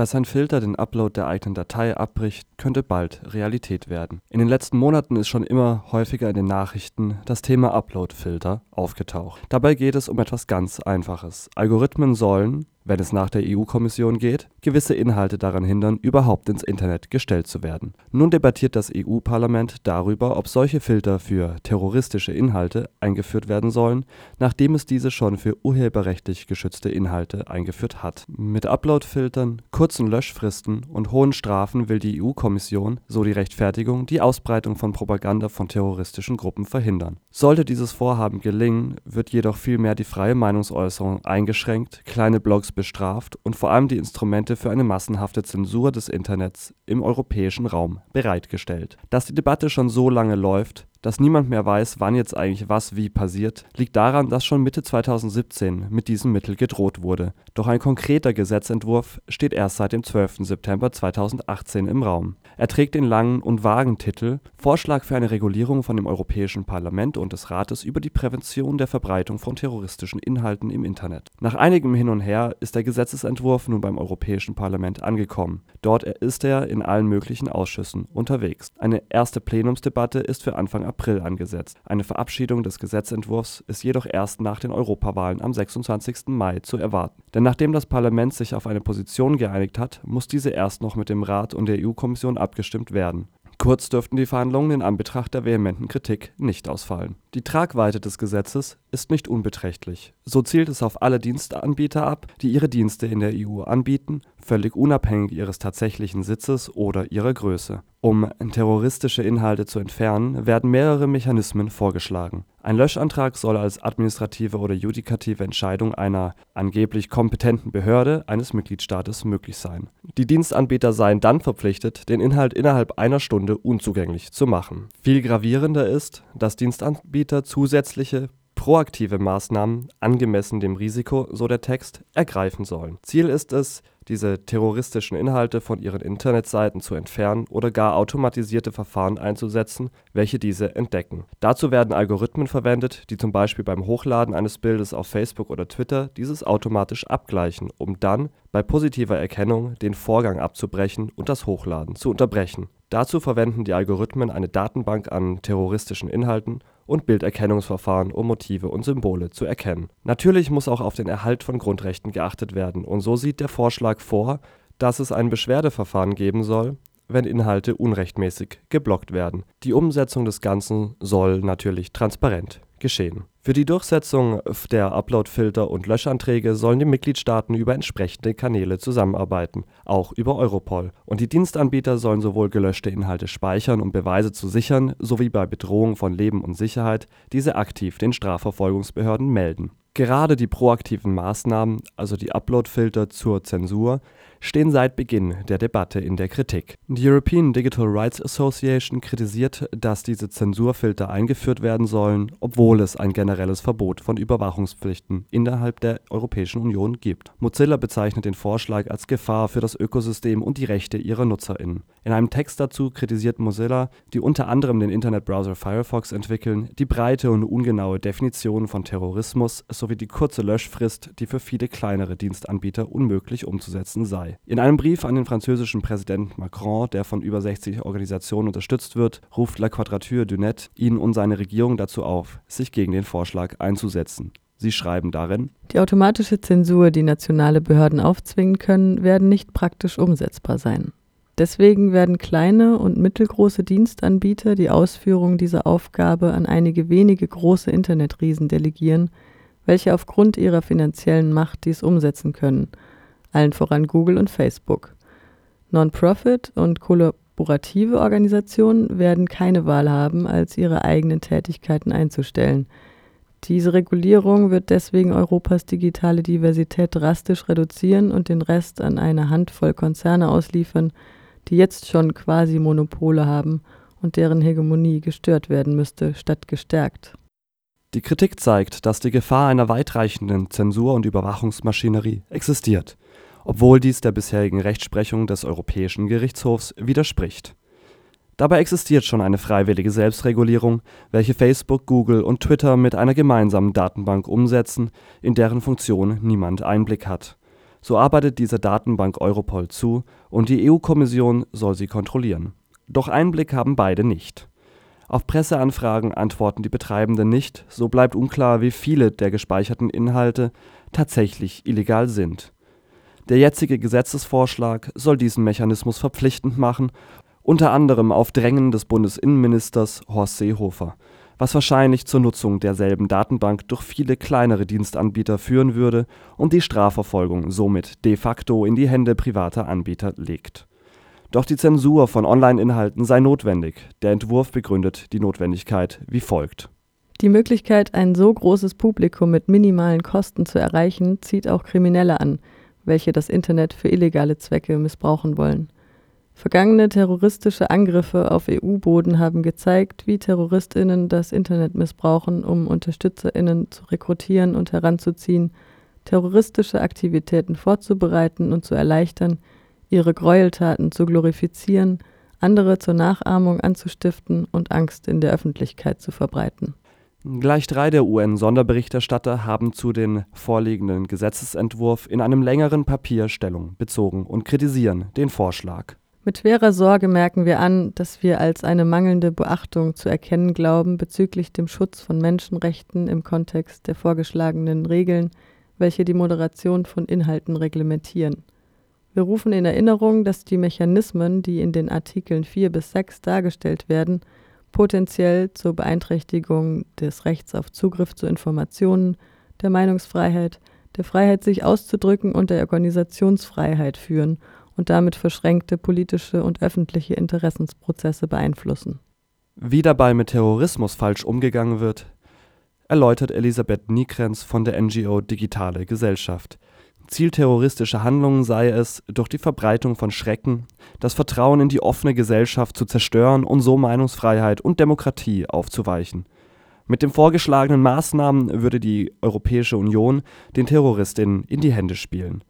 Dass ein Filter den Upload der eigenen Datei abbricht, könnte bald Realität werden. In den letzten Monaten ist schon immer häufiger in den Nachrichten das Thema Upload-Filter aufgetaucht. Dabei geht es um etwas ganz Einfaches. Algorithmen sollen wenn es nach der EU-Kommission geht, gewisse Inhalte daran hindern, überhaupt ins Internet gestellt zu werden. Nun debattiert das EU-Parlament darüber, ob solche Filter für terroristische Inhalte eingeführt werden sollen, nachdem es diese schon für urheberrechtlich geschützte Inhalte eingeführt hat. Mit Upload-Filtern, kurzen Löschfristen und hohen Strafen will die EU-Kommission, so die Rechtfertigung, die Ausbreitung von Propaganda von terroristischen Gruppen verhindern. Sollte dieses Vorhaben gelingen, wird jedoch vielmehr die freie Meinungsäußerung eingeschränkt, kleine Blogs bestraft und vor allem die Instrumente für eine massenhafte Zensur des Internets im europäischen Raum bereitgestellt. Dass die Debatte schon so lange läuft dass niemand mehr weiß, wann jetzt eigentlich was wie passiert, liegt daran, dass schon Mitte 2017 mit diesem Mittel gedroht wurde. Doch ein konkreter Gesetzentwurf steht erst seit dem 12. September 2018 im Raum. Er trägt den langen und vagen Titel Vorschlag für eine Regulierung von dem Europäischen Parlament und des Rates über die Prävention der Verbreitung von terroristischen Inhalten im Internet. Nach einigem Hin und Her ist der Gesetzesentwurf nun beim Europäischen Parlament angekommen. Dort ist er in allen möglichen Ausschüssen unterwegs. Eine erste Plenumsdebatte ist für Anfang April angesetzt. Eine Verabschiedung des Gesetzentwurfs ist jedoch erst nach den Europawahlen am 26. Mai zu erwarten. Denn nachdem das Parlament sich auf eine Position geeinigt hat, muss diese erst noch mit dem Rat und der EU-Kommission abgestimmt werden. Kurz dürften die Verhandlungen in Anbetracht der vehementen Kritik nicht ausfallen. Die Tragweite des Gesetzes ist nicht unbeträchtlich. So zielt es auf alle Dienstanbieter ab, die ihre Dienste in der EU anbieten, völlig unabhängig ihres tatsächlichen Sitzes oder ihrer Größe. Um terroristische Inhalte zu entfernen, werden mehrere Mechanismen vorgeschlagen. Ein Löschantrag soll als administrative oder judikative Entscheidung einer angeblich kompetenten Behörde eines Mitgliedstaates möglich sein. Die Dienstanbieter seien dann verpflichtet, den Inhalt innerhalb einer Stunde unzugänglich zu machen. Viel gravierender ist, dass Dienstanbieter Anbieter zusätzliche proaktive Maßnahmen angemessen dem Risiko, so der Text, ergreifen sollen. Ziel ist es, diese terroristischen Inhalte von ihren Internetseiten zu entfernen oder gar automatisierte Verfahren einzusetzen, welche diese entdecken. Dazu werden Algorithmen verwendet, die zum Beispiel beim Hochladen eines Bildes auf Facebook oder Twitter dieses automatisch abgleichen, um dann bei positiver Erkennung den Vorgang abzubrechen und das Hochladen zu unterbrechen. Dazu verwenden die Algorithmen eine Datenbank an terroristischen Inhalten und Bilderkennungsverfahren, um Motive und Symbole zu erkennen. Natürlich muss auch auf den Erhalt von Grundrechten geachtet werden, und so sieht der Vorschlag vor, dass es ein Beschwerdeverfahren geben soll, wenn Inhalte unrechtmäßig geblockt werden. Die Umsetzung des Ganzen soll natürlich transparent geschehen. Für die Durchsetzung der Upload-Filter und Löschanträge sollen die Mitgliedstaaten über entsprechende Kanäle zusammenarbeiten, auch über Europol, und die Dienstanbieter sollen sowohl gelöschte Inhalte speichern, um Beweise zu sichern, sowie bei Bedrohung von Leben und Sicherheit diese aktiv den Strafverfolgungsbehörden melden. Gerade die proaktiven Maßnahmen, also die Upload-Filter zur Zensur, stehen seit Beginn der Debatte in der Kritik. Die European Digital Rights Association kritisiert, dass diese Zensurfilter eingeführt werden sollen, obwohl es ein generelles Verbot von Überwachungspflichten innerhalb der Europäischen Union gibt. Mozilla bezeichnet den Vorschlag als Gefahr für das Ökosystem und die Rechte ihrer NutzerInnen. In einem Text dazu kritisiert Mozilla, die unter anderem den Internetbrowser Firefox entwickeln, die breite und ungenaue Definition von Terrorismus sowie die kurze Löschfrist, die für viele kleinere Dienstanbieter unmöglich umzusetzen sei. In einem Brief an den französischen Präsidenten Macron, der von über 60 Organisationen unterstützt wird, ruft La Quadrature du Net ihn und seine Regierung dazu auf, sich gegen den Vorschlag einzusetzen. Sie schreiben darin: Die automatische Zensur, die nationale Behörden aufzwingen können, werden nicht praktisch umsetzbar sein. Deswegen werden kleine und mittelgroße Dienstanbieter die Ausführung dieser Aufgabe an einige wenige große Internetriesen delegieren, welche aufgrund ihrer finanziellen Macht dies umsetzen können allen voran Google und Facebook. Non-Profit und kollaborative Organisationen werden keine Wahl haben, als ihre eigenen Tätigkeiten einzustellen. Diese Regulierung wird deswegen Europas digitale Diversität drastisch reduzieren und den Rest an eine Handvoll Konzerne ausliefern, die jetzt schon quasi Monopole haben und deren Hegemonie gestört werden müsste, statt gestärkt. Die Kritik zeigt, dass die Gefahr einer weitreichenden Zensur und Überwachungsmaschinerie existiert obwohl dies der bisherigen Rechtsprechung des Europäischen Gerichtshofs widerspricht. Dabei existiert schon eine freiwillige Selbstregulierung, welche Facebook, Google und Twitter mit einer gemeinsamen Datenbank umsetzen, in deren Funktion niemand Einblick hat. So arbeitet diese Datenbank Europol zu und die EU-Kommission soll sie kontrollieren. Doch Einblick haben beide nicht. Auf Presseanfragen antworten die Betreibenden nicht, so bleibt unklar, wie viele der gespeicherten Inhalte tatsächlich illegal sind. Der jetzige Gesetzesvorschlag soll diesen Mechanismus verpflichtend machen, unter anderem auf Drängen des Bundesinnenministers Horst Seehofer was wahrscheinlich zur Nutzung derselben Datenbank durch viele kleinere Dienstanbieter führen würde und die Strafverfolgung somit de facto in die Hände privater Anbieter legt. Doch die Zensur von Online-Inhalten sei notwendig. Der Entwurf begründet die Notwendigkeit wie folgt. Die Möglichkeit, ein so großes Publikum mit minimalen Kosten zu erreichen, zieht auch Kriminelle an, welche das Internet für illegale Zwecke missbrauchen wollen. Vergangene terroristische Angriffe auf EU-Boden haben gezeigt, wie Terroristinnen das Internet missbrauchen, um Unterstützerinnen zu rekrutieren und heranzuziehen, terroristische Aktivitäten vorzubereiten und zu erleichtern, ihre Gräueltaten zu glorifizieren, andere zur Nachahmung anzustiften und Angst in der Öffentlichkeit zu verbreiten. Gleich drei der UN-Sonderberichterstatter haben zu den vorliegenden Gesetzesentwurf in einem längeren Papier Stellung bezogen und kritisieren den Vorschlag. Mit schwerer Sorge merken wir an, dass wir als eine mangelnde Beachtung zu erkennen glauben bezüglich dem Schutz von Menschenrechten im Kontext der vorgeschlagenen Regeln, welche die Moderation von Inhalten reglementieren. Wir rufen in Erinnerung, dass die Mechanismen, die in den Artikeln 4 bis 6 dargestellt werden, potenziell zur Beeinträchtigung des Rechts auf Zugriff zu Informationen, der Meinungsfreiheit, der Freiheit, sich auszudrücken und der Organisationsfreiheit führen und damit verschränkte politische und öffentliche Interessensprozesse beeinflussen. Wie dabei mit Terrorismus falsch umgegangen wird, erläutert Elisabeth Niekrenz von der NGO Digitale Gesellschaft. Ziel terroristischer Handlungen sei es, durch die Verbreitung von Schrecken das Vertrauen in die offene Gesellschaft zu zerstören und so Meinungsfreiheit und Demokratie aufzuweichen. Mit den vorgeschlagenen Maßnahmen würde die Europäische Union den Terroristinnen in die Hände spielen.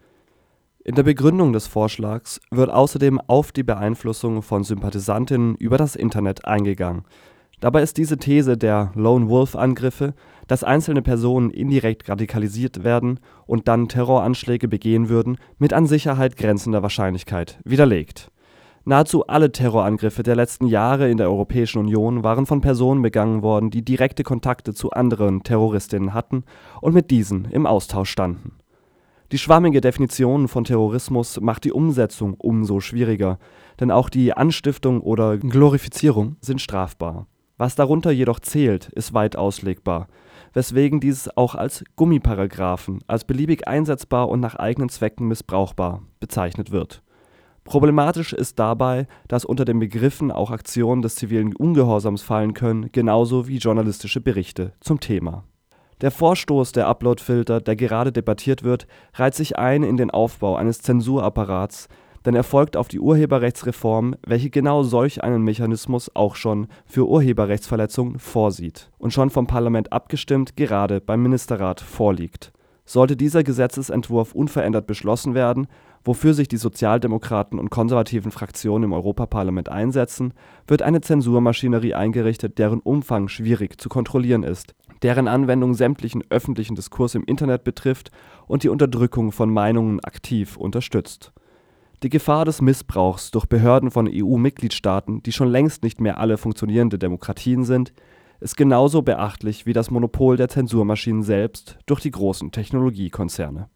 In der Begründung des Vorschlags wird außerdem auf die Beeinflussung von Sympathisantinnen über das Internet eingegangen. Dabei ist diese These der Lone-Wolf-Angriffe, dass einzelne Personen indirekt radikalisiert werden und dann Terroranschläge begehen würden, mit an Sicherheit grenzender Wahrscheinlichkeit widerlegt. Nahezu alle Terrorangriffe der letzten Jahre in der Europäischen Union waren von Personen begangen worden, die direkte Kontakte zu anderen Terroristinnen hatten und mit diesen im Austausch standen die schwammige Definition von Terrorismus macht die Umsetzung umso schwieriger, denn auch die Anstiftung oder Glorifizierung sind strafbar. Was darunter jedoch zählt, ist weit auslegbar, weswegen dies auch als Gummiparagraphen, als beliebig einsetzbar und nach eigenen Zwecken missbrauchbar bezeichnet wird. Problematisch ist dabei, dass unter den Begriffen auch Aktionen des zivilen Ungehorsams fallen können, genauso wie journalistische Berichte zum Thema der Vorstoß der Uploadfilter, der gerade debattiert wird, reiht sich ein in den Aufbau eines Zensurapparats, denn er folgt auf die Urheberrechtsreform, welche genau solch einen Mechanismus auch schon für Urheberrechtsverletzungen vorsieht und schon vom Parlament abgestimmt gerade beim Ministerrat vorliegt. Sollte dieser Gesetzesentwurf unverändert beschlossen werden, wofür sich die Sozialdemokraten und konservativen Fraktionen im Europaparlament einsetzen, wird eine Zensurmaschinerie eingerichtet, deren Umfang schwierig zu kontrollieren ist deren Anwendung sämtlichen öffentlichen Diskurs im Internet betrifft und die Unterdrückung von Meinungen aktiv unterstützt. Die Gefahr des Missbrauchs durch Behörden von EU-Mitgliedstaaten, die schon längst nicht mehr alle funktionierende Demokratien sind, ist genauso beachtlich wie das Monopol der Zensurmaschinen selbst durch die großen Technologiekonzerne